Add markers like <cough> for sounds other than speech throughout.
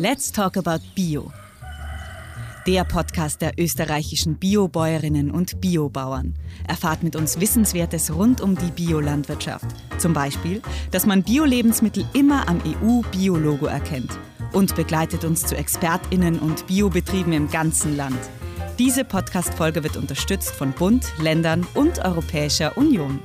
Let's Talk About Bio. Der Podcast der österreichischen Biobäuerinnen und Biobauern. Erfahrt mit uns Wissenswertes rund um die Biolandwirtschaft. Zum Beispiel, dass man Bio-Lebensmittel immer am EU-Biologo erkennt. Und begleitet uns zu ExpertInnen und Biobetrieben im ganzen Land. Diese Podcast-Folge wird unterstützt von Bund, Ländern und Europäischer Union.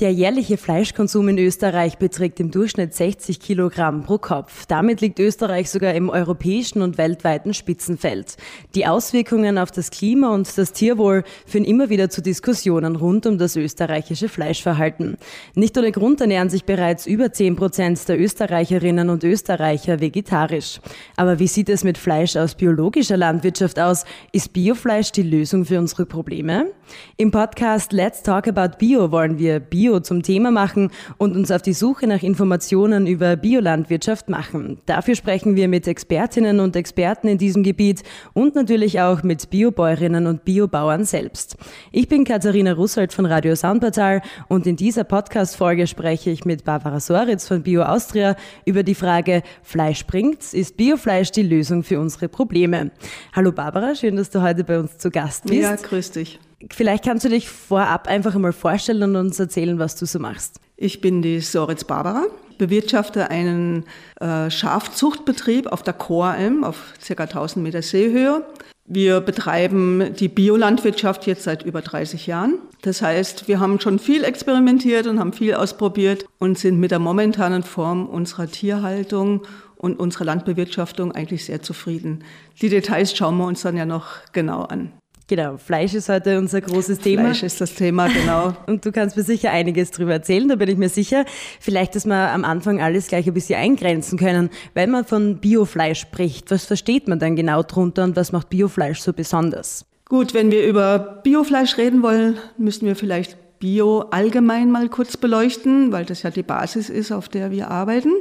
Der jährliche Fleischkonsum in Österreich beträgt im Durchschnitt 60 Kilogramm pro Kopf. Damit liegt Österreich sogar im europäischen und weltweiten Spitzenfeld. Die Auswirkungen auf das Klima und das Tierwohl führen immer wieder zu Diskussionen rund um das österreichische Fleischverhalten. Nicht ohne Grund ernähren sich bereits über 10 Prozent der Österreicherinnen und Österreicher vegetarisch. Aber wie sieht es mit Fleisch aus biologischer Landwirtschaft aus? Ist Biofleisch die Lösung für unsere Probleme? Im Podcast Let's Talk About Bio wollen wir Bio Bio zum Thema machen und uns auf die Suche nach Informationen über Biolandwirtschaft machen. Dafür sprechen wir mit Expertinnen und Experten in diesem Gebiet und natürlich auch mit Biobäuerinnen und Biobauern selbst. Ich bin Katharina Russold von Radio Soundportal und in dieser Podcast-Folge spreche ich mit Barbara Soritz von Bio Austria über die Frage, Fleisch bringt's? Ist Biofleisch die Lösung für unsere Probleme? Hallo Barbara, schön, dass du heute bei uns zu Gast bist. Ja, grüß dich. Vielleicht kannst du dich vorab einfach einmal vorstellen und uns erzählen, was du so machst. Ich bin die Soritz Barbara, bewirtschafte einen äh, Schafzuchtbetrieb auf der Choralm auf ca. 1000 Meter Seehöhe. Wir betreiben die Biolandwirtschaft jetzt seit über 30 Jahren. Das heißt, wir haben schon viel experimentiert und haben viel ausprobiert und sind mit der momentanen Form unserer Tierhaltung und unserer Landbewirtschaftung eigentlich sehr zufrieden. Die Details schauen wir uns dann ja noch genau an. Genau, Fleisch ist heute unser großes Thema. Fleisch ist das Thema, genau. <laughs> Und du kannst mir sicher einiges darüber erzählen, da bin ich mir sicher. Vielleicht, dass wir am Anfang alles gleich ein bisschen eingrenzen können. Wenn man von Biofleisch spricht, was versteht man dann genau drunter und was macht Biofleisch so besonders? Gut, wenn wir über Biofleisch reden wollen, müssen wir vielleicht Bio allgemein mal kurz beleuchten, weil das ja die Basis ist, auf der wir arbeiten.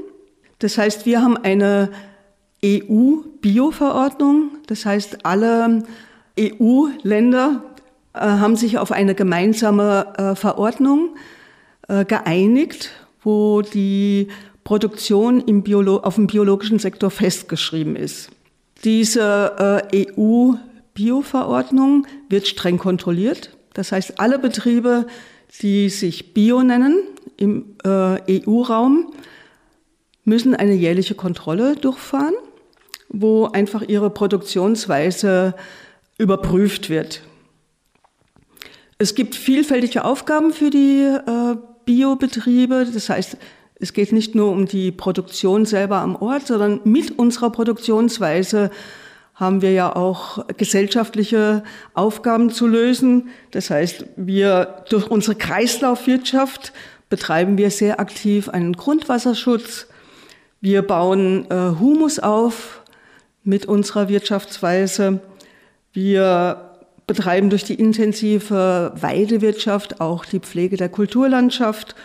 Das heißt, wir haben eine EU-Bio-Verordnung. Das heißt, alle EU-Länder äh, haben sich auf eine gemeinsame äh, Verordnung äh, geeinigt, wo die Produktion im Biolo auf dem biologischen Sektor festgeschrieben ist. Diese äh, EU-Bio-Verordnung wird streng kontrolliert. Das heißt, alle Betriebe, die sich Bio nennen im äh, EU-Raum, müssen eine jährliche Kontrolle durchfahren, wo einfach ihre Produktionsweise überprüft wird. Es gibt vielfältige Aufgaben für die äh, Biobetriebe. Das heißt, es geht nicht nur um die Produktion selber am Ort, sondern mit unserer Produktionsweise haben wir ja auch gesellschaftliche Aufgaben zu lösen. Das heißt, wir durch unsere Kreislaufwirtschaft betreiben wir sehr aktiv einen Grundwasserschutz. Wir bauen äh, Humus auf mit unserer Wirtschaftsweise. Wir betreiben durch die intensive Weidewirtschaft auch die Pflege der Kulturlandschaft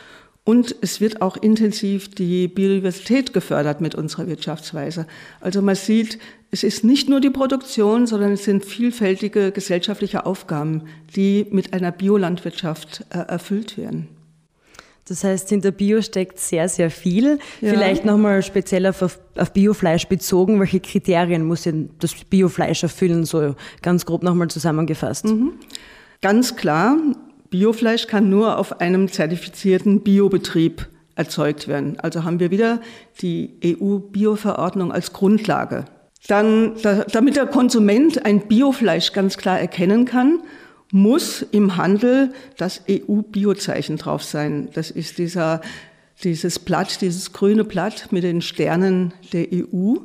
und es wird auch intensiv die Biodiversität gefördert mit unserer Wirtschaftsweise. Also man sieht, es ist nicht nur die Produktion, sondern es sind vielfältige gesellschaftliche Aufgaben, die mit einer Biolandwirtschaft äh, erfüllt werden. Das heißt, hinter Bio steckt sehr, sehr viel. Ja. Vielleicht nochmal speziell auf, auf Biofleisch bezogen. Welche Kriterien muss denn das Biofleisch erfüllen? So ganz grob nochmal zusammengefasst. Mhm. Ganz klar, Biofleisch kann nur auf einem zertifizierten Biobetrieb erzeugt werden. Also haben wir wieder die EU-Bio-Verordnung als Grundlage. Dann, damit der Konsument ein Biofleisch ganz klar erkennen kann, muss im Handel das EU-Biozeichen drauf sein. Das ist dieser, dieses Blatt, dieses grüne Blatt mit den Sternen der EU.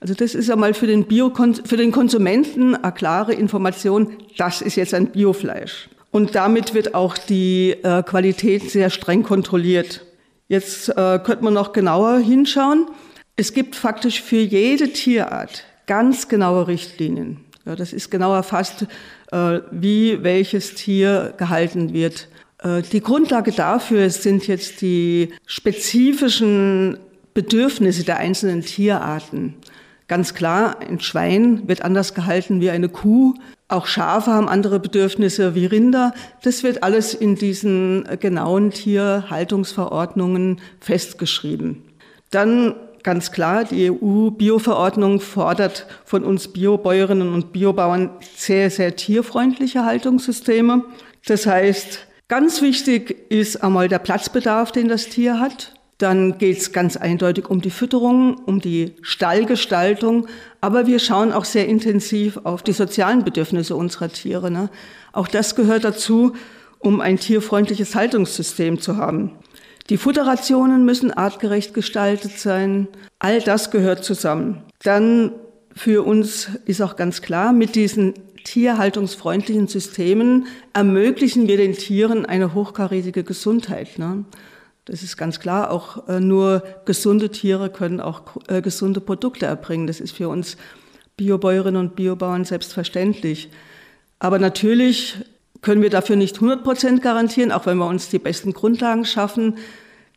Also das ist einmal für den, Bio für den Konsumenten eine klare Information, das ist jetzt ein Biofleisch. Und damit wird auch die äh, Qualität sehr streng kontrolliert. Jetzt äh, könnte man noch genauer hinschauen. Es gibt faktisch für jede Tierart ganz genaue Richtlinien. Ja, das ist genau erfasst, äh, wie welches Tier gehalten wird. Äh, die Grundlage dafür sind jetzt die spezifischen Bedürfnisse der einzelnen Tierarten. Ganz klar, ein Schwein wird anders gehalten wie eine Kuh. Auch Schafe haben andere Bedürfnisse wie Rinder. Das wird alles in diesen genauen Tierhaltungsverordnungen festgeschrieben. Dann ganz klar, die EU-Bio-Verordnung fordert von uns Biobäuerinnen und Biobauern sehr, sehr tierfreundliche Haltungssysteme. Das heißt, ganz wichtig ist einmal der Platzbedarf, den das Tier hat. Dann geht es ganz eindeutig um die Fütterung, um die Stallgestaltung. Aber wir schauen auch sehr intensiv auf die sozialen Bedürfnisse unserer Tiere. Ne? Auch das gehört dazu, um ein tierfreundliches Haltungssystem zu haben. Die Futterrationen müssen artgerecht gestaltet sein. All das gehört zusammen. Dann für uns ist auch ganz klar, mit diesen tierhaltungsfreundlichen Systemen ermöglichen wir den Tieren eine hochkarätige Gesundheit. Ne? Das ist ganz klar. Auch äh, nur gesunde Tiere können auch äh, gesunde Produkte erbringen. Das ist für uns Biobäuerinnen und Biobauern selbstverständlich. Aber natürlich können wir dafür nicht 100 Prozent garantieren, auch wenn wir uns die besten Grundlagen schaffen.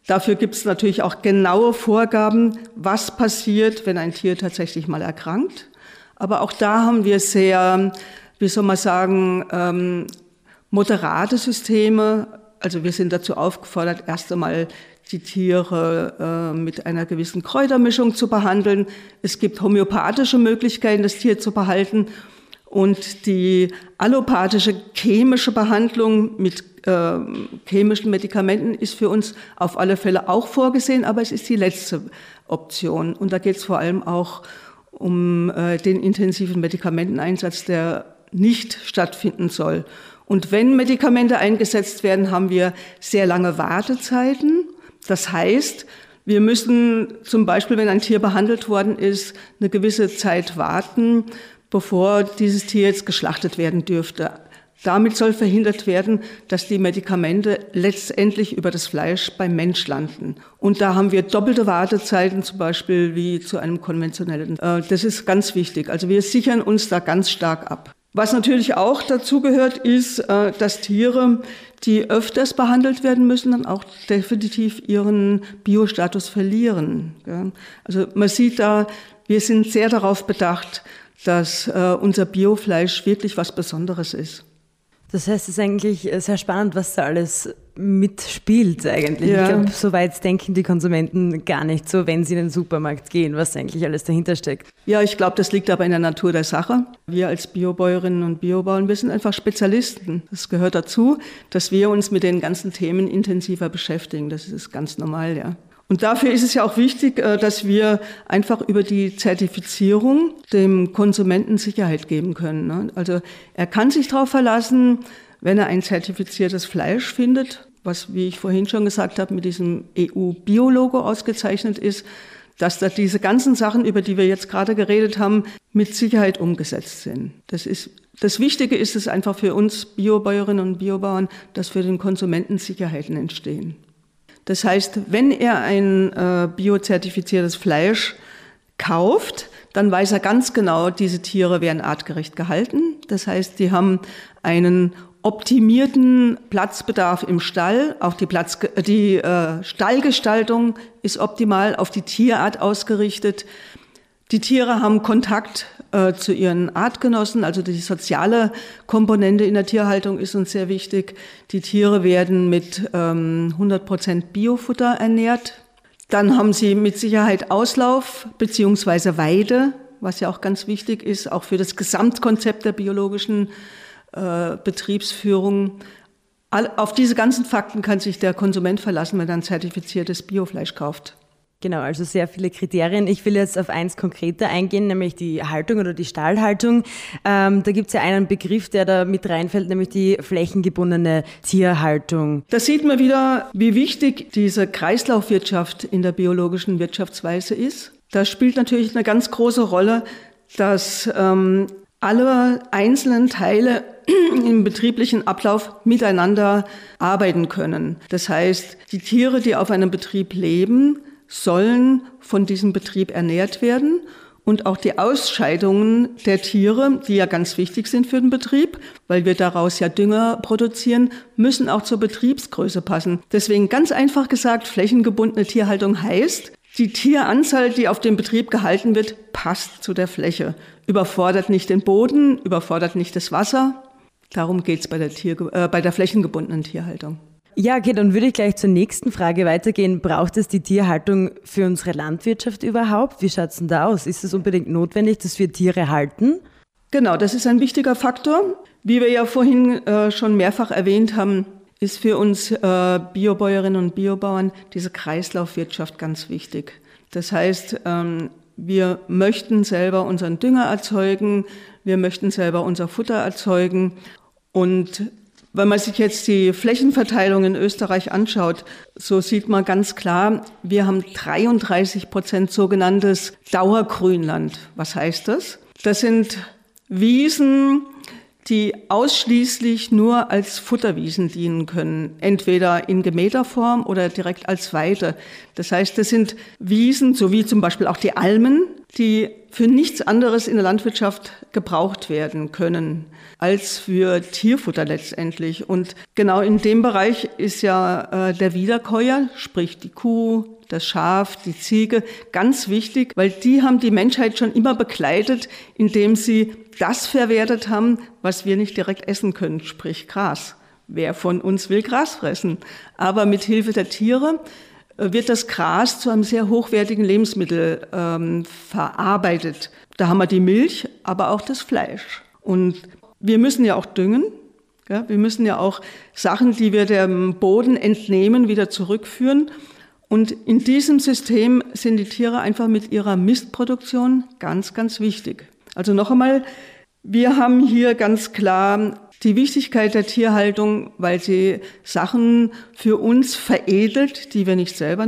Dafür gibt es natürlich auch genaue Vorgaben, was passiert, wenn ein Tier tatsächlich mal erkrankt. Aber auch da haben wir sehr, wie soll man sagen, ähm, moderate Systeme. Also wir sind dazu aufgefordert, erst einmal die Tiere äh, mit einer gewissen Kräutermischung zu behandeln. Es gibt homöopathische Möglichkeiten, das Tier zu behalten. Und die allopathische chemische Behandlung mit äh, chemischen Medikamenten ist für uns auf alle Fälle auch vorgesehen, aber es ist die letzte Option. Und da geht es vor allem auch um äh, den intensiven Medikamenteneinsatz, der nicht stattfinden soll. Und wenn Medikamente eingesetzt werden, haben wir sehr lange Wartezeiten. Das heißt, wir müssen zum Beispiel, wenn ein Tier behandelt worden ist, eine gewisse Zeit warten, bevor dieses Tier jetzt geschlachtet werden dürfte. Damit soll verhindert werden, dass die Medikamente letztendlich über das Fleisch beim Mensch landen. Und da haben wir doppelte Wartezeiten, zum Beispiel wie zu einem konventionellen. Äh, das ist ganz wichtig. Also wir sichern uns da ganz stark ab. Was natürlich auch dazu gehört, ist, äh, dass Tiere, die öfters behandelt werden müssen, dann auch definitiv ihren Biostatus verlieren. Also man sieht da, wir sind sehr darauf bedacht, dass äh, unser Biofleisch wirklich was Besonderes ist. Das heißt, es ist eigentlich sehr spannend, was da alles mitspielt eigentlich. Ja. Ich glaube, so weit denken die Konsumenten gar nicht so, wenn sie in den Supermarkt gehen, was eigentlich alles dahinter steckt. Ja, ich glaube, das liegt aber in der Natur der Sache. Wir als Biobäuerinnen und Biobauern, wir sind einfach Spezialisten. Das gehört dazu, dass wir uns mit den ganzen Themen intensiver beschäftigen. Das ist ganz normal, ja. Und dafür ist es ja auch wichtig, äh, dass wir einfach über die Zertifizierung dem Konsumenten Sicherheit geben können. Ne? Also er kann sich darauf verlassen, wenn er ein zertifiziertes Fleisch findet, was, wie ich vorhin schon gesagt habe, mit diesem EU-Biologo ausgezeichnet ist, dass da diese ganzen Sachen, über die wir jetzt gerade geredet haben, mit Sicherheit umgesetzt sind. Das ist das Wichtige ist es einfach für uns Biobäuerinnen und Biobauern, dass für den Konsumenten Sicherheiten entstehen. Das heißt, wenn er ein äh, biozertifiziertes Fleisch kauft, dann weiß er ganz genau, diese Tiere werden artgerecht gehalten. Das heißt, die haben einen optimierten Platzbedarf im Stall. Auch die, Platz, die äh, Stallgestaltung ist optimal auf die Tierart ausgerichtet. Die Tiere haben Kontakt äh, zu ihren Artgenossen, also die soziale Komponente in der Tierhaltung ist uns sehr wichtig. Die Tiere werden mit ähm, 100 Prozent Biofutter ernährt. Dann haben sie mit Sicherheit Auslauf beziehungsweise Weide, was ja auch ganz wichtig ist, auch für das Gesamtkonzept der biologischen äh, Betriebsführung. All, auf diese ganzen Fakten kann sich der Konsument verlassen, wenn er ein zertifiziertes Biofleisch kauft. Genau, also sehr viele Kriterien. Ich will jetzt auf eins konkreter eingehen, nämlich die Haltung oder die Stallhaltung. Ähm, da gibt es ja einen Begriff, der da mit reinfällt, nämlich die flächengebundene Tierhaltung. Da sieht man wieder, wie wichtig diese Kreislaufwirtschaft in der biologischen Wirtschaftsweise ist. Da spielt natürlich eine ganz große Rolle, dass ähm, alle einzelnen Teile <clears throat> im betrieblichen Ablauf miteinander arbeiten können. Das heißt, die Tiere, die auf einem Betrieb leben, sollen von diesem Betrieb ernährt werden und auch die Ausscheidungen der Tiere, die ja ganz wichtig sind für den Betrieb, weil wir daraus ja Dünger produzieren, müssen auch zur Betriebsgröße passen. Deswegen ganz einfach gesagt, flächengebundene Tierhaltung heißt, die Tieranzahl, die auf dem Betrieb gehalten wird, passt zu der Fläche, überfordert nicht den Boden, überfordert nicht das Wasser. Darum geht's bei der, äh, bei der flächengebundenen Tierhaltung. Ja, okay, dann würde ich gleich zur nächsten Frage weitergehen. Braucht es die Tierhaltung für unsere Landwirtschaft überhaupt? Wie schaut es denn da aus? Ist es unbedingt notwendig, dass wir Tiere halten? Genau, das ist ein wichtiger Faktor. Wie wir ja vorhin äh, schon mehrfach erwähnt haben, ist für uns äh, Biobäuerinnen und Biobauern diese Kreislaufwirtschaft ganz wichtig. Das heißt, ähm, wir möchten selber unseren Dünger erzeugen, wir möchten selber unser Futter erzeugen und wenn man sich jetzt die Flächenverteilung in Österreich anschaut, so sieht man ganz klar, wir haben 33 Prozent sogenanntes Dauergrünland. Was heißt das? Das sind Wiesen, die ausschließlich nur als Futterwiesen dienen können, entweder in gemähter Form oder direkt als Weide. Das heißt, das sind Wiesen, so wie zum Beispiel auch die Almen, die für nichts anderes in der Landwirtschaft gebraucht werden können als für Tierfutter letztendlich. Und genau in dem Bereich ist ja äh, der Wiederkäuer, sprich die Kuh, das Schaf, die Ziege, ganz wichtig, weil die haben die Menschheit schon immer begleitet, indem sie das verwertet haben, was wir nicht direkt essen können, sprich Gras. Wer von uns will Gras fressen? Aber mit Hilfe der Tiere wird das Gras zu einem sehr hochwertigen Lebensmittel ähm, verarbeitet. Da haben wir die Milch, aber auch das Fleisch. Und wir müssen ja auch düngen. Ja, wir müssen ja auch Sachen, die wir dem Boden entnehmen, wieder zurückführen. Und in diesem System sind die Tiere einfach mit ihrer Mistproduktion ganz, ganz wichtig. Also noch einmal, wir haben hier ganz klar die Wichtigkeit der Tierhaltung, weil sie Sachen für uns veredelt, die wir nicht selber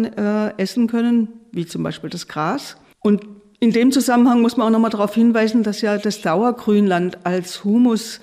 äh, essen können, wie zum Beispiel das Gras. Und in dem Zusammenhang muss man auch nochmal darauf hinweisen, dass ja das Dauergrünland als Humus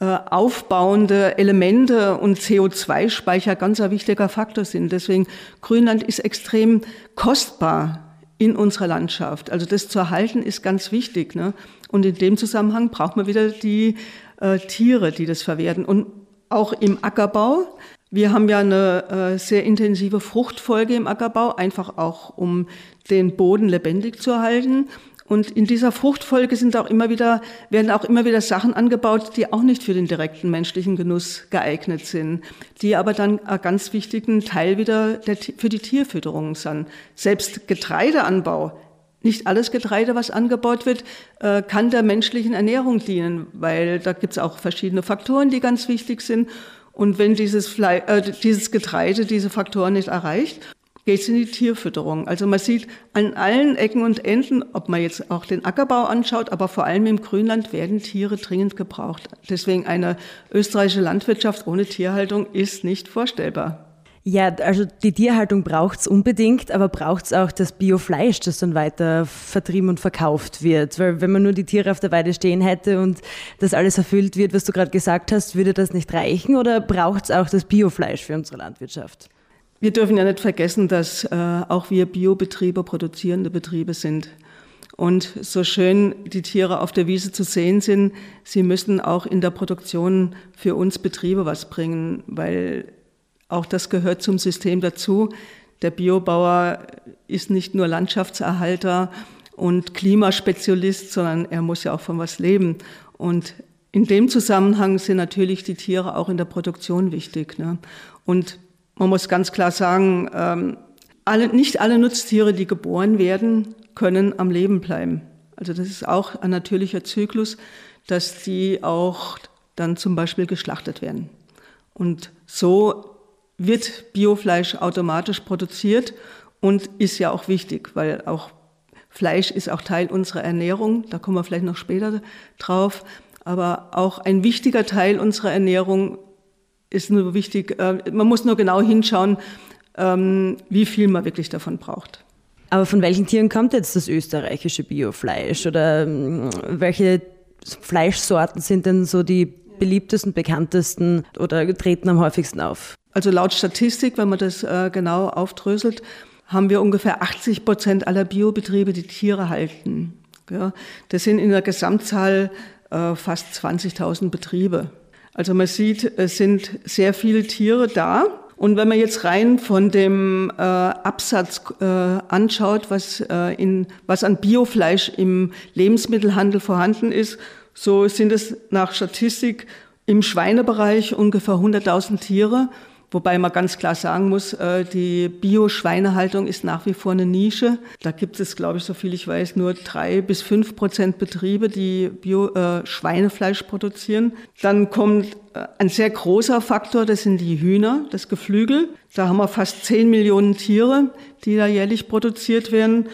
äh, aufbauende Elemente und CO2-Speicher ganz ein wichtiger Faktor sind. Deswegen Grünland ist extrem kostbar in unserer Landschaft. Also das zu erhalten ist ganz wichtig. Ne? Und in dem Zusammenhang braucht man wieder die äh, Tiere, die das verwerten. Und auch im Ackerbau wir haben ja eine äh, sehr intensive Fruchtfolge im Ackerbau, einfach auch um den Boden lebendig zu erhalten. Und in dieser Fruchtfolge sind auch immer wieder, werden auch immer wieder Sachen angebaut, die auch nicht für den direkten menschlichen Genuss geeignet sind, die aber dann einen ganz wichtigen Teil wieder der, für die Tierfütterung sind. Selbst Getreideanbau, nicht alles Getreide, was angebaut wird, äh, kann der menschlichen Ernährung dienen, weil da gibt es auch verschiedene Faktoren, die ganz wichtig sind. Und wenn dieses, Fle äh, dieses Getreide diese Faktoren nicht erreicht, geht es in die Tierfütterung. Also man sieht an allen Ecken und Enden, ob man jetzt auch den Ackerbau anschaut, aber vor allem im Grünland werden Tiere dringend gebraucht. Deswegen eine österreichische Landwirtschaft ohne Tierhaltung ist nicht vorstellbar. Ja, also die Tierhaltung braucht's unbedingt, aber braucht's auch das Biofleisch, das dann weiter vertrieben und verkauft wird. Weil wenn man nur die Tiere auf der Weide stehen hätte und das alles erfüllt wird, was du gerade gesagt hast, würde das nicht reichen oder braucht's auch das Biofleisch für unsere Landwirtschaft? Wir dürfen ja nicht vergessen, dass äh, auch wir Biobetriebe produzierende Betriebe sind. Und so schön die Tiere auf der Wiese zu sehen sind, sie müssen auch in der Produktion für uns Betriebe was bringen, weil auch das gehört zum System dazu. Der Biobauer ist nicht nur Landschaftserhalter und Klimaspezialist, sondern er muss ja auch von was leben. Und in dem Zusammenhang sind natürlich die Tiere auch in der Produktion wichtig. Ne? Und man muss ganz klar sagen, ähm, alle, nicht alle Nutztiere, die geboren werden, können am Leben bleiben. Also das ist auch ein natürlicher Zyklus, dass die auch dann zum Beispiel geschlachtet werden. Und so wird Biofleisch automatisch produziert und ist ja auch wichtig, weil auch Fleisch ist auch Teil unserer Ernährung, da kommen wir vielleicht noch später drauf, aber auch ein wichtiger Teil unserer Ernährung ist nur wichtig, äh, man muss nur genau hinschauen, ähm, wie viel man wirklich davon braucht. Aber von welchen Tieren kommt jetzt das österreichische Biofleisch oder ähm, welche Fleischsorten sind denn so die beliebtesten, bekanntesten oder treten am häufigsten auf? Also laut Statistik, wenn man das äh, genau aufdröselt, haben wir ungefähr 80 Prozent aller Biobetriebe, die Tiere halten. Das sind in der Gesamtzahl äh, fast 20.000 Betriebe. Also man sieht, es sind sehr viele Tiere da. Und wenn man jetzt rein von dem äh, Absatz äh, anschaut, was, äh, in, was an Biofleisch im Lebensmittelhandel vorhanden ist, so sind es nach Statistik im Schweinebereich ungefähr 100.000 Tiere Wobei man ganz klar sagen muss, äh, die Bio-Schweinehaltung ist nach wie vor eine Nische. Da gibt es, glaube ich, so viel ich weiß, nur drei bis fünf Prozent Betriebe, die Bio-Schweinefleisch äh, produzieren. Dann kommt äh, ein sehr großer Faktor, das sind die Hühner, das Geflügel. Da haben wir fast zehn Millionen Tiere, die da jährlich produziert werden.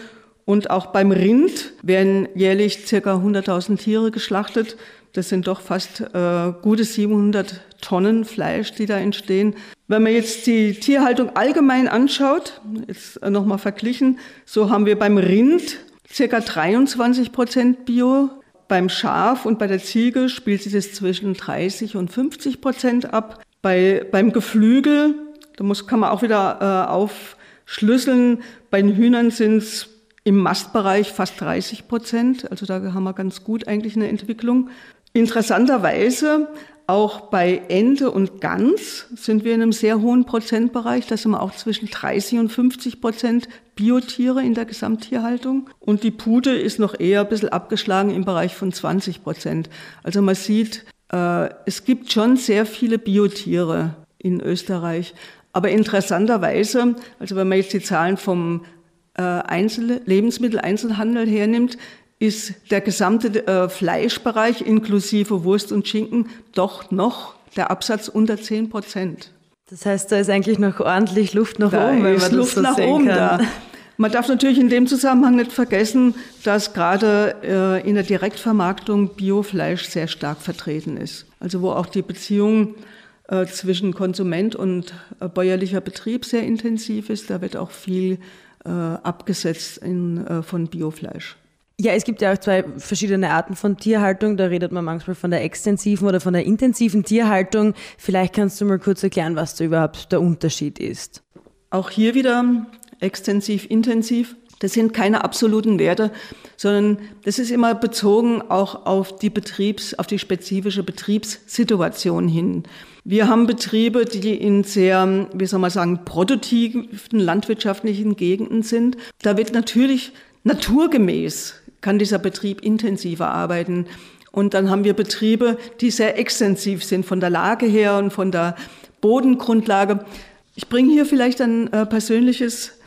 Und auch beim Rind werden jährlich circa 100.000 Tiere geschlachtet. Das sind doch fast äh, gute 700 Tonnen Fleisch, die da entstehen. Wenn man jetzt die Tierhaltung allgemein anschaut, jetzt nochmal verglichen, so haben wir beim Rind circa 23 Prozent Bio. Beim Schaf und bei der Ziege spielt sich das zwischen 30 und 50 Prozent ab. Bei, beim Geflügel, da muss, kann man auch wieder äh, aufschlüsseln, bei den Hühnern sind es im Mastbereich fast 30 Prozent. Also da haben wir ganz gut eigentlich eine Entwicklung. Interessanterweise auch bei Ente und Gans sind wir in einem sehr hohen Prozentbereich. Da sind wir auch zwischen 30 und 50 Prozent Biotiere in der Gesamttierhaltung. Und die Pute ist noch eher ein bisschen abgeschlagen im Bereich von 20 Prozent. Also man sieht, äh, es gibt schon sehr viele Biotiere in Österreich. Aber interessanterweise, also wenn man jetzt die Zahlen vom äh, Einzel Lebensmitteleinzelhandel hernimmt, ist der gesamte äh, Fleischbereich inklusive Wurst und Schinken doch noch der Absatz unter 10 Prozent. Das heißt, da ist eigentlich noch ordentlich Luft nach da oben, wenn man Luft das so nach oben kann. Da. Man darf natürlich in dem Zusammenhang nicht vergessen, dass gerade äh, in der Direktvermarktung Biofleisch sehr stark vertreten ist. Also wo auch die Beziehung äh, zwischen Konsument und äh, bäuerlicher Betrieb sehr intensiv ist. Da wird auch viel äh, abgesetzt in, äh, von Biofleisch. Ja, es gibt ja auch zwei verschiedene Arten von Tierhaltung. Da redet man manchmal von der extensiven oder von der intensiven Tierhaltung. Vielleicht kannst du mal kurz erklären, was da überhaupt der Unterschied ist. Auch hier wieder extensiv, intensiv. Das sind keine absoluten Werte, sondern das ist immer bezogen auch auf die Betriebs, auf die spezifische Betriebssituation hin. Wir haben Betriebe, die in sehr, wie soll man sagen, produktiven landwirtschaftlichen Gegenden sind. Da wird natürlich naturgemäß kann dieser Betrieb intensiver arbeiten. Und dann haben wir Betriebe, die sehr extensiv sind von der Lage her und von der Bodengrundlage. Ich bringe hier vielleicht ein äh, persönliches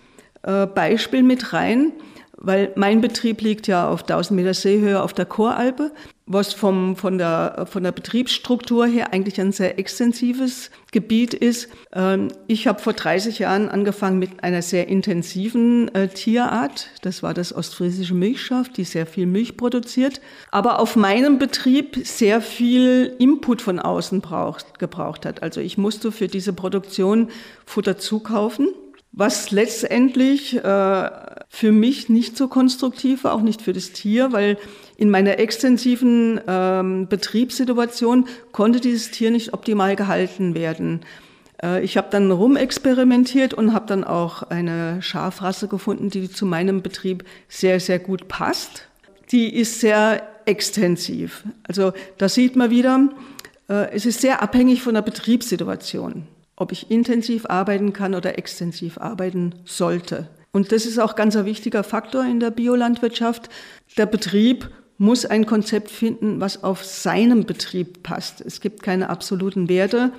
äh, Beispiel mit rein, weil mein Betrieb liegt ja auf 1000 Meter Seehöhe auf der Choralpe was vom, von, der, von der Betriebsstruktur her eigentlich ein sehr extensives Gebiet ist. Ähm, ich habe vor 30 Jahren angefangen mit einer sehr intensiven äh, Tierart. Das war das ostfriesische Milchschaf, die sehr viel Milch produziert. Aber auf meinem Betrieb sehr viel Input von außen braucht, gebraucht hat. Also ich musste für diese Produktion Futter zukaufen was letztendlich äh, für mich nicht so konstruktiv war, auch nicht für das Tier, weil in meiner extensiven ähm, Betriebssituation konnte dieses Tier nicht optimal gehalten werden. Äh, ich habe dann rumexperimentiert und habe dann auch eine Schafrasse gefunden, die zu meinem Betrieb sehr, sehr gut passt. Die ist sehr extensiv. Also da sieht man wieder, äh, es ist sehr abhängig von der Betriebssituation, ob ich intensiv arbeiten kann oder extensiv arbeiten sollte. Und das ist auch ganz ein wichtiger Faktor in der Biolandwirtschaft. Der Betrieb muss ein Konzept finden, was auf seinem Betrieb passt. Es gibt keine absoluten Werte,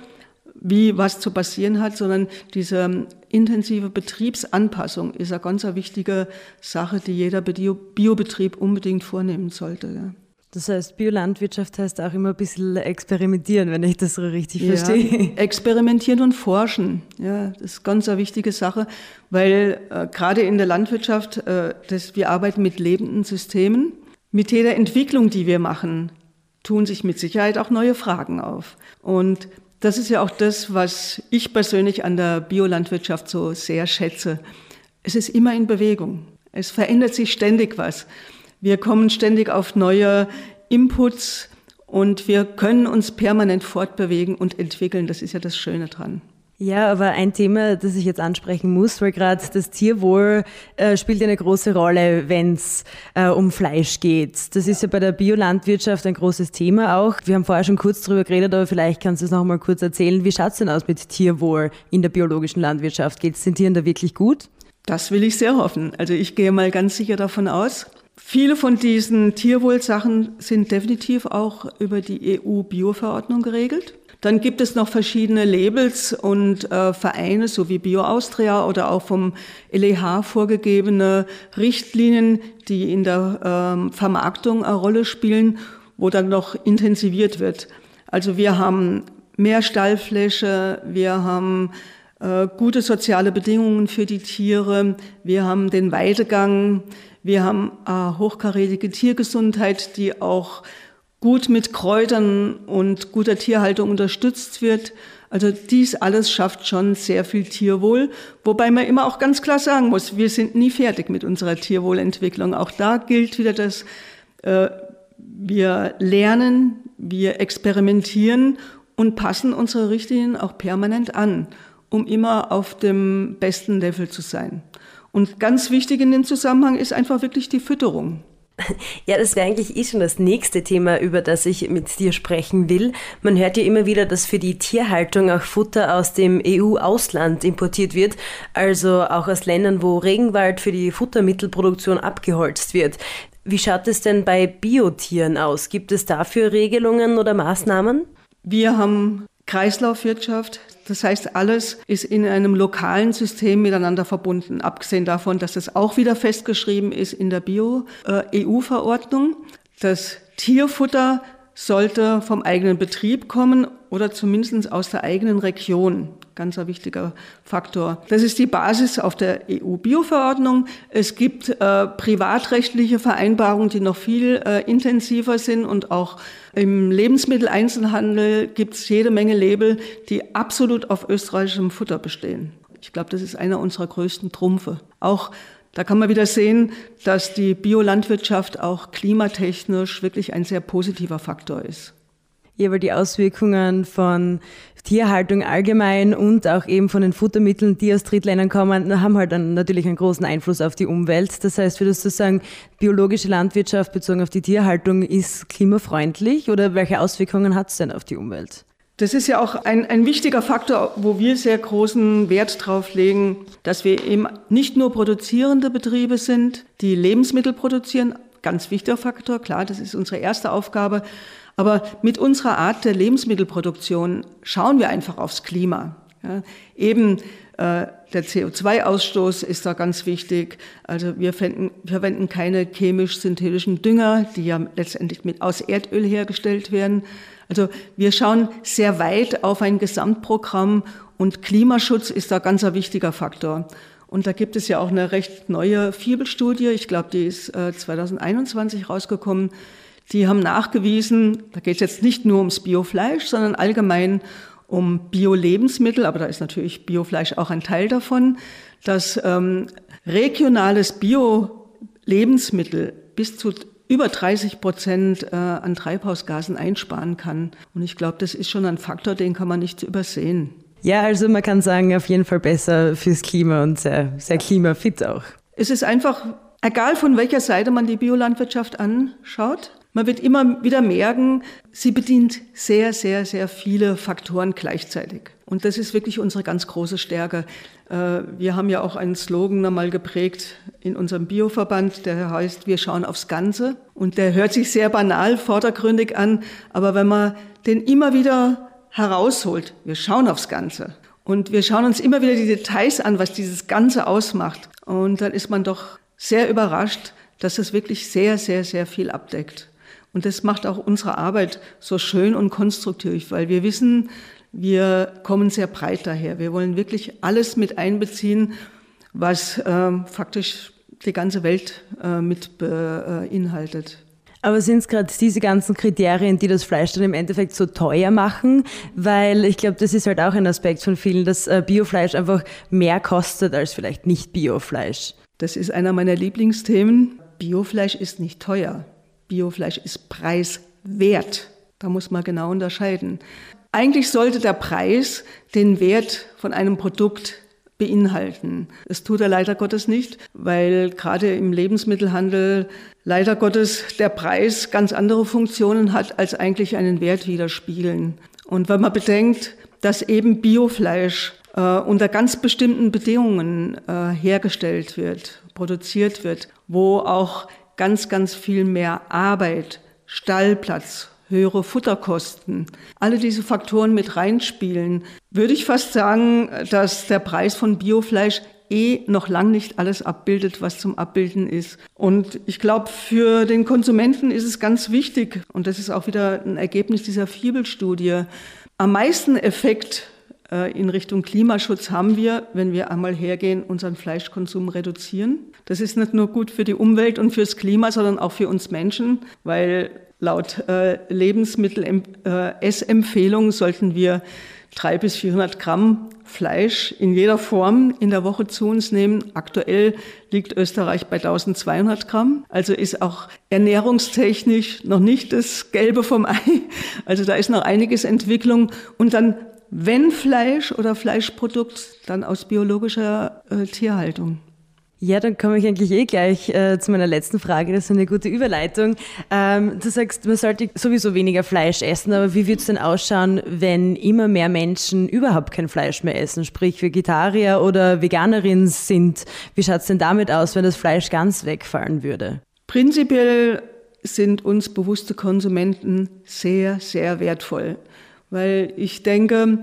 wie was zu passieren hat, sondern diese intensive Betriebsanpassung ist eine ganz wichtige Sache, die jeder Biobetrieb unbedingt vornehmen sollte. Ja. Das heißt, Biolandwirtschaft heißt auch immer ein bisschen experimentieren, wenn ich das so richtig ja, verstehe. Experimentieren und forschen, ja, das ist ganz eine wichtige Sache, weil äh, gerade in der Landwirtschaft, äh, das, wir arbeiten mit lebenden Systemen mit jeder Entwicklung, die wir machen, tun sich mit Sicherheit auch neue Fragen auf. Und das ist ja auch das, was ich persönlich an der Biolandwirtschaft so sehr schätze. Es ist immer in Bewegung. Es verändert sich ständig was. Wir kommen ständig auf neue Inputs und wir können uns permanent fortbewegen und entwickeln. Das ist ja das Schöne dran. Ja, aber ein Thema, das ich jetzt ansprechen muss, weil gerade das Tierwohl äh, spielt eine große Rolle, wenn es äh, um Fleisch geht. Das ist ja bei der Biolandwirtschaft ein großes Thema auch. Wir haben vorher schon kurz drüber geredet, aber vielleicht kannst du es noch mal kurz erzählen. Wie schaut es denn aus mit Tierwohl in der biologischen Landwirtschaft? Geht es den Tieren da wirklich gut? Das will ich sehr hoffen. Also ich gehe mal ganz sicher davon aus. Viele von diesen Tierwohlsachen sind definitiv auch über die EU-Bio-Verordnung geregelt. Dann gibt es noch verschiedene Labels und äh, Vereine, so wie Bio Austria oder auch vom LEH vorgegebene Richtlinien, die in der ähm, Vermarktung eine Rolle spielen, wo dann noch intensiviert wird. Also wir haben mehr Stallfläche, wir haben äh, gute soziale Bedingungen für die Tiere, wir haben den Weidegang, wir haben äh, hochkarätige Tiergesundheit, die auch gut mit Kräutern und guter Tierhaltung unterstützt wird. Also dies alles schafft schon sehr viel Tierwohl, wobei man immer auch ganz klar sagen muss, wir sind nie fertig mit unserer Tierwohlentwicklung. Auch da gilt wieder das, äh, wir lernen, wir experimentieren und passen unsere Richtlinien auch permanent an, um immer auf dem besten Level zu sein. Und ganz wichtig in dem Zusammenhang ist einfach wirklich die Fütterung. Ja, das wäre eigentlich eh schon das nächste Thema, über das ich mit dir sprechen will. Man hört ja immer wieder, dass für die Tierhaltung auch Futter aus dem EU-Ausland importiert wird, also auch aus Ländern, wo Regenwald für die Futtermittelproduktion abgeholzt wird. Wie schaut es denn bei Biotieren aus? Gibt es dafür Regelungen oder Maßnahmen? Wir haben Kreislaufwirtschaft. Das heißt, alles ist in einem lokalen System miteinander verbunden, abgesehen davon, dass es auch wieder festgeschrieben ist in der Bio-EU-Verordnung. Das Tierfutter sollte vom eigenen Betrieb kommen oder zumindest aus der eigenen Region. Ganz ein wichtiger Faktor. Das ist die Basis auf der EU-Bio-Verordnung. Es gibt äh, privatrechtliche Vereinbarungen, die noch viel äh, intensiver sind und auch im Lebensmitteleinzelhandel gibt es jede Menge Label, die absolut auf österreichischem Futter bestehen. Ich glaube, das ist einer unserer größten Trumpfe. Auch da kann man wieder sehen, dass die Biolandwirtschaft auch klimatechnisch wirklich ein sehr positiver Faktor ist. Ja, weil die Auswirkungen von Tierhaltung allgemein und auch eben von den Futtermitteln, die aus Drittländern kommen, haben halt dann natürlich einen großen Einfluss auf die Umwelt. Das heißt, würdest du sagen, biologische Landwirtschaft bezogen auf die Tierhaltung ist klimafreundlich oder welche Auswirkungen hat es denn auf die Umwelt? Das ist ja auch ein, ein wichtiger Faktor, wo wir sehr großen Wert drauf legen, dass wir eben nicht nur produzierende Betriebe sind, die Lebensmittel produzieren, ganz wichtiger Faktor, klar, das ist unsere erste Aufgabe, aber mit unserer Art der Lebensmittelproduktion schauen wir einfach aufs Klima. Ja, eben äh, der CO2-Ausstoß ist da ganz wichtig. Also wir verwenden, verwenden keine chemisch-synthetischen Dünger, die ja letztendlich mit, aus Erdöl hergestellt werden. Also wir schauen sehr weit auf ein Gesamtprogramm und Klimaschutz ist da ganz ein wichtiger Faktor. Und da gibt es ja auch eine recht neue Fibelstudie, ich glaube, die ist 2021 äh, rausgekommen. Die haben nachgewiesen, da geht es jetzt nicht nur ums Biofleisch, sondern allgemein um Bio-Lebensmittel, aber da ist natürlich Biofleisch auch ein Teil davon, dass ähm, regionales Bio-Lebensmittel bis zu über 30 Prozent äh, an Treibhausgasen einsparen kann. Und ich glaube, das ist schon ein Faktor, den kann man nicht übersehen. Ja, also man kann sagen, auf jeden Fall besser fürs Klima und sehr, sehr klimafit auch. Es ist einfach, egal von welcher Seite man die Biolandwirtschaft anschaut, man wird immer wieder merken, sie bedient sehr, sehr, sehr viele Faktoren gleichzeitig. Und das ist wirklich unsere ganz große Stärke. Äh, wir haben ja auch einen Slogan einmal geprägt in unserem Bioverband, der heißt, wir schauen aufs Ganze. Und der hört sich sehr banal, vordergründig an, aber wenn man den immer wieder herausholt, wir schauen aufs Ganze. Und wir schauen uns immer wieder die Details an, was dieses Ganze ausmacht. Und dann ist man doch sehr überrascht, dass es wirklich sehr, sehr, sehr viel abdeckt. Und das macht auch unsere Arbeit so schön und konstruktiv, weil wir wissen, wir kommen sehr breit daher. Wir wollen wirklich alles mit einbeziehen, was äh, faktisch die ganze Welt äh, mit beinhaltet. Aber sind es gerade diese ganzen Kriterien, die das Fleisch dann im Endeffekt so teuer machen? Weil ich glaube, das ist halt auch ein Aspekt von vielen, dass äh, Biofleisch einfach mehr kostet als vielleicht nicht Biofleisch. Das ist einer meiner Lieblingsthemen. Biofleisch ist nicht teuer. Biofleisch ist preiswert. Da muss man genau unterscheiden. Eigentlich sollte der Preis den Wert von einem Produkt beinhalten. Das tut er leider Gottes nicht, weil gerade im Lebensmittelhandel leider Gottes der Preis ganz andere Funktionen hat, als eigentlich einen Wert widerspiegeln. Und wenn man bedenkt, dass eben Biofleisch äh, unter ganz bestimmten Bedingungen äh, hergestellt wird, produziert wird, wo auch ganz, ganz viel mehr Arbeit, Stallplatz, höhere Futterkosten. Alle diese Faktoren mit reinspielen, würde ich fast sagen, dass der Preis von Biofleisch eh noch lang nicht alles abbildet, was zum Abbilden ist. Und ich glaube, für den Konsumenten ist es ganz wichtig, und das ist auch wieder ein Ergebnis dieser Fibel-Studie, am meisten Effekt in Richtung Klimaschutz haben wir, wenn wir einmal hergehen, unseren Fleischkonsum reduzieren. Das ist nicht nur gut für die Umwelt und fürs Klima, sondern auch für uns Menschen, weil laut äh, Lebensmittel-Essempfehlung äh, sollten wir drei bis 400 Gramm Fleisch in jeder Form in der Woche zu uns nehmen. Aktuell liegt Österreich bei 1200 Gramm. Also ist auch ernährungstechnisch noch nicht das Gelbe vom Ei. Also da ist noch einiges Entwicklung. Und dann, wenn Fleisch oder Fleischprodukt, dann aus biologischer äh, Tierhaltung. Ja, dann komme ich eigentlich eh gleich äh, zu meiner letzten Frage. Das ist eine gute Überleitung. Ähm, du sagst, man sollte sowieso weniger Fleisch essen, aber wie wird es denn ausschauen, wenn immer mehr Menschen überhaupt kein Fleisch mehr essen, sprich Vegetarier oder Veganerin sind? Wie schaut es denn damit aus, wenn das Fleisch ganz wegfallen würde? Prinzipiell sind uns bewusste Konsumenten sehr, sehr wertvoll, weil ich denke,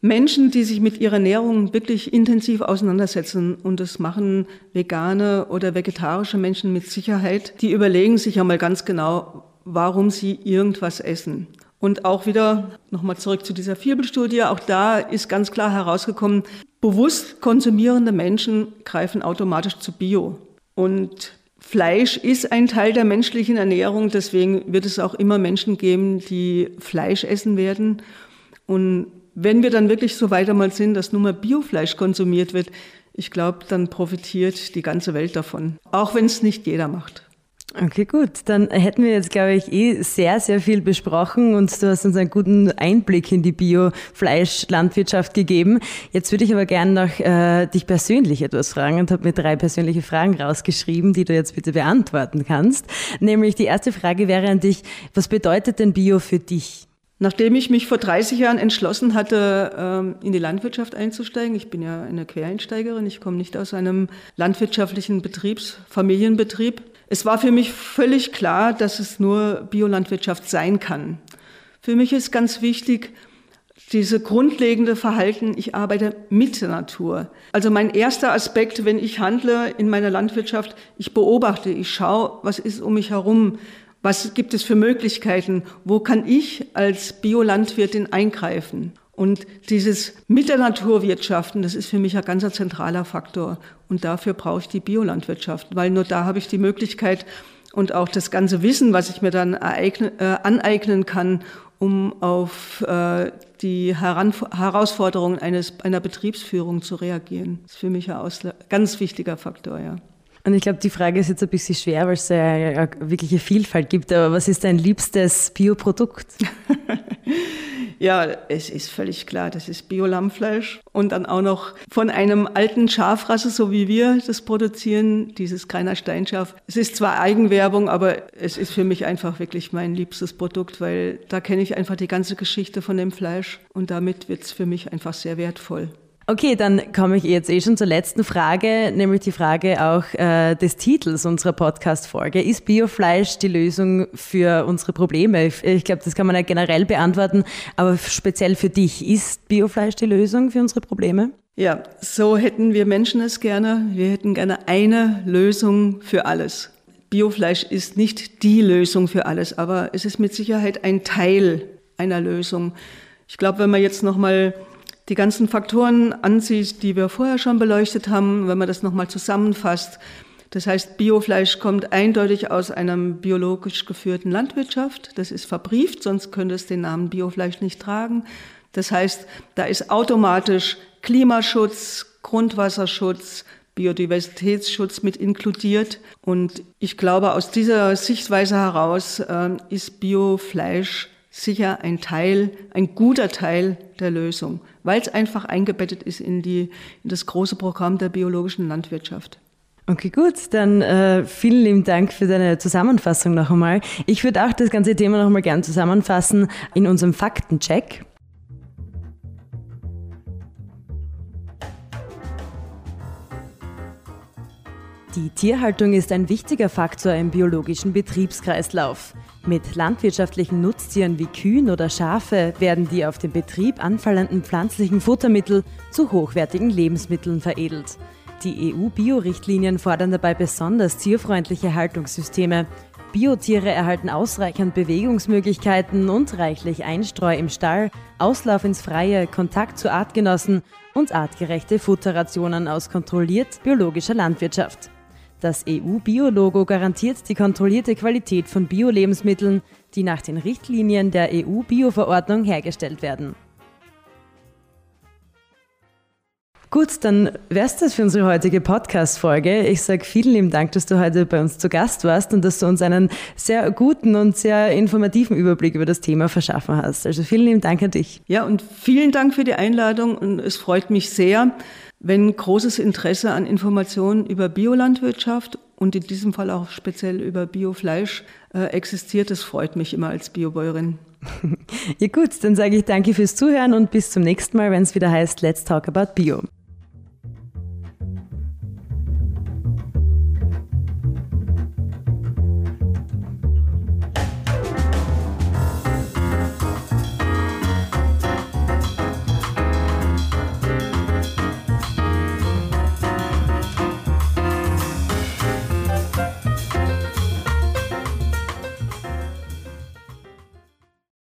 Menschen, die sich mit ihrer Ernährung wirklich intensiv auseinandersetzen, und das machen vegane oder vegetarische Menschen mit Sicherheit, die überlegen sich ja mal ganz genau, warum sie irgendwas essen. Und auch wieder nochmal zurück zu dieser Fibelstudie, auch da ist ganz klar herausgekommen, bewusst konsumierende Menschen greifen automatisch zu Bio. Und Fleisch ist ein Teil der menschlichen Ernährung, deswegen wird es auch immer Menschen geben, die Fleisch essen werden. Und wenn wir dann wirklich so weiter mal sind, dass nur mal Biofleisch konsumiert wird, ich glaube, dann profitiert die ganze Welt davon. Auch wenn es nicht jeder macht. Okay, gut. Dann hätten wir jetzt, glaube ich, eh sehr, sehr viel besprochen und du hast uns einen guten Einblick in die Biofleischlandwirtschaft gegeben. Jetzt würde ich aber gerne noch äh, dich persönlich etwas fragen und habe mir drei persönliche Fragen rausgeschrieben, die du jetzt bitte beantworten kannst. Nämlich die erste Frage wäre an dich, was bedeutet denn Bio für dich? Nachdem ich mich vor 30 Jahren entschlossen hatte, ähm, in die Landwirtschaft einzusteigen, ich bin ja eine Quereinsteigerin, ich komme nicht aus einem landwirtschaftlichen Betriebs, Familienbetrieb. Es war für mich völlig klar, dass es nur Biolandwirtschaft sein kann. Für mich ist ganz wichtig, diese grundlegende Verhalten, ich arbeite mit der Natur. Also mein erster Aspekt, wenn ich handle in meiner Landwirtschaft, ich beobachte, ich schaue, was ist um mich herum, was gibt es für Möglichkeiten? Wo kann ich als Biolandwirtin eingreifen? Und dieses mit der Natur wirtschaften, das ist für mich ein ganz zentraler Faktor. Und dafür brauche ich die Biolandwirtschaft, weil nur da habe ich die Möglichkeit und auch das ganze Wissen, was ich mir dann ereignen, äh, aneignen kann, um auf äh, die Heran Herausforderungen eines, einer Betriebsführung zu reagieren. Das ist für mich ein ganz wichtiger Faktor, ja. Und ich glaube, die Frage ist jetzt ein bisschen schwer, weil es ja wirkliche Vielfalt gibt. Aber was ist dein liebstes Bioprodukt? <laughs> ja, es ist völlig klar, das ist Biolammfleisch. Und dann auch noch von einem alten Schafrasse, so wie wir das produzieren, dieses Kreiner Steinschaf. Es ist zwar Eigenwerbung, aber es ist für mich einfach wirklich mein liebstes Produkt, weil da kenne ich einfach die ganze Geschichte von dem Fleisch. Und damit wird es für mich einfach sehr wertvoll. Okay, dann komme ich jetzt eh schon zur letzten Frage, nämlich die Frage auch äh, des Titels unserer Podcast-Folge. Ist Biofleisch die Lösung für unsere Probleme? Ich glaube, das kann man ja generell beantworten, aber speziell für dich, ist Biofleisch die Lösung für unsere Probleme? Ja, so hätten wir Menschen es gerne. Wir hätten gerne eine Lösung für alles. Biofleisch ist nicht die Lösung für alles, aber es ist mit Sicherheit ein Teil einer Lösung. Ich glaube, wenn man jetzt noch mal die ganzen Faktoren ansieht, die wir vorher schon beleuchtet haben, wenn man das nochmal zusammenfasst. Das heißt, Biofleisch kommt eindeutig aus einer biologisch geführten Landwirtschaft. Das ist verbrieft, sonst könnte es den Namen Biofleisch nicht tragen. Das heißt, da ist automatisch Klimaschutz, Grundwasserschutz, Biodiversitätsschutz mit inkludiert. Und ich glaube, aus dieser Sichtweise heraus äh, ist Biofleisch sicher ein Teil, ein guter Teil der Lösung, weil es einfach eingebettet ist in, die, in das große Programm der biologischen Landwirtschaft. Okay, gut. Dann äh, vielen lieben Dank für deine Zusammenfassung noch einmal. Ich würde auch das ganze Thema noch einmal gern zusammenfassen in unserem Faktencheck. Die Tierhaltung ist ein wichtiger Faktor im biologischen Betriebskreislauf. Mit landwirtschaftlichen Nutztieren wie Kühen oder Schafe werden die auf dem Betrieb anfallenden pflanzlichen Futtermittel zu hochwertigen Lebensmitteln veredelt. Die EU-Bio-Richtlinien fordern dabei besonders tierfreundliche Haltungssysteme. Biotiere erhalten ausreichend Bewegungsmöglichkeiten und reichlich Einstreu im Stall, Auslauf ins Freie, Kontakt zu Artgenossen und artgerechte Futterrationen aus kontrolliert biologischer Landwirtschaft. Das EU-Bio-Logo garantiert die kontrollierte Qualität von Bio-Lebensmitteln, die nach den Richtlinien der EU-Bio-Verordnung hergestellt werden. Gut, dann wär's das für unsere heutige Podcast-Folge. Ich sage vielen lieben Dank, dass du heute bei uns zu Gast warst und dass du uns einen sehr guten und sehr informativen Überblick über das Thema verschaffen hast. Also vielen lieben Dank an dich. Ja, und vielen Dank für die Einladung und es freut mich sehr, wenn großes Interesse an Informationen über Biolandwirtschaft und in diesem Fall auch speziell über Biofleisch äh, existiert. Das freut mich immer als Biobäuerin. <laughs> ja gut, dann sage ich danke fürs Zuhören und bis zum nächsten Mal, wenn es wieder heißt Let's Talk About Bio.